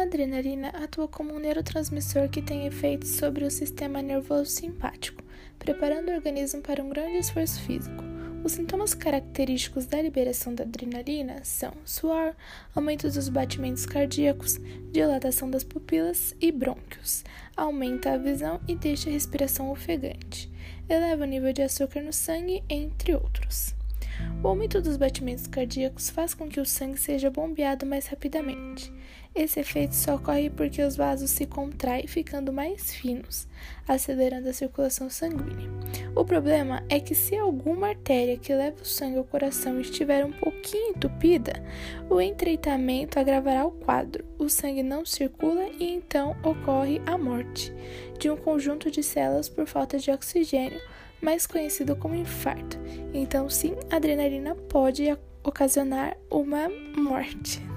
adrenalina atua como um neurotransmissor que tem efeitos sobre o sistema nervoso simpático, preparando o organismo para um grande esforço físico. Os sintomas característicos da liberação da adrenalina são suor, aumento dos batimentos cardíacos, dilatação das pupilas e brônquios, aumenta a visão e deixa a respiração ofegante, eleva o nível de açúcar no sangue, entre outros. O aumento dos batimentos cardíacos faz com que o sangue seja bombeado mais rapidamente. Esse efeito só ocorre porque os vasos se contraem, ficando mais finos, acelerando a circulação sanguínea. O problema é que se alguma artéria que leva o sangue ao coração estiver um pouquinho entupida, o entreitamento agravará o quadro. O sangue não circula e então ocorre a morte de um conjunto de células por falta de oxigênio, mais conhecido como infarto. Então, sim, a adrenalina pode ocasionar uma morte.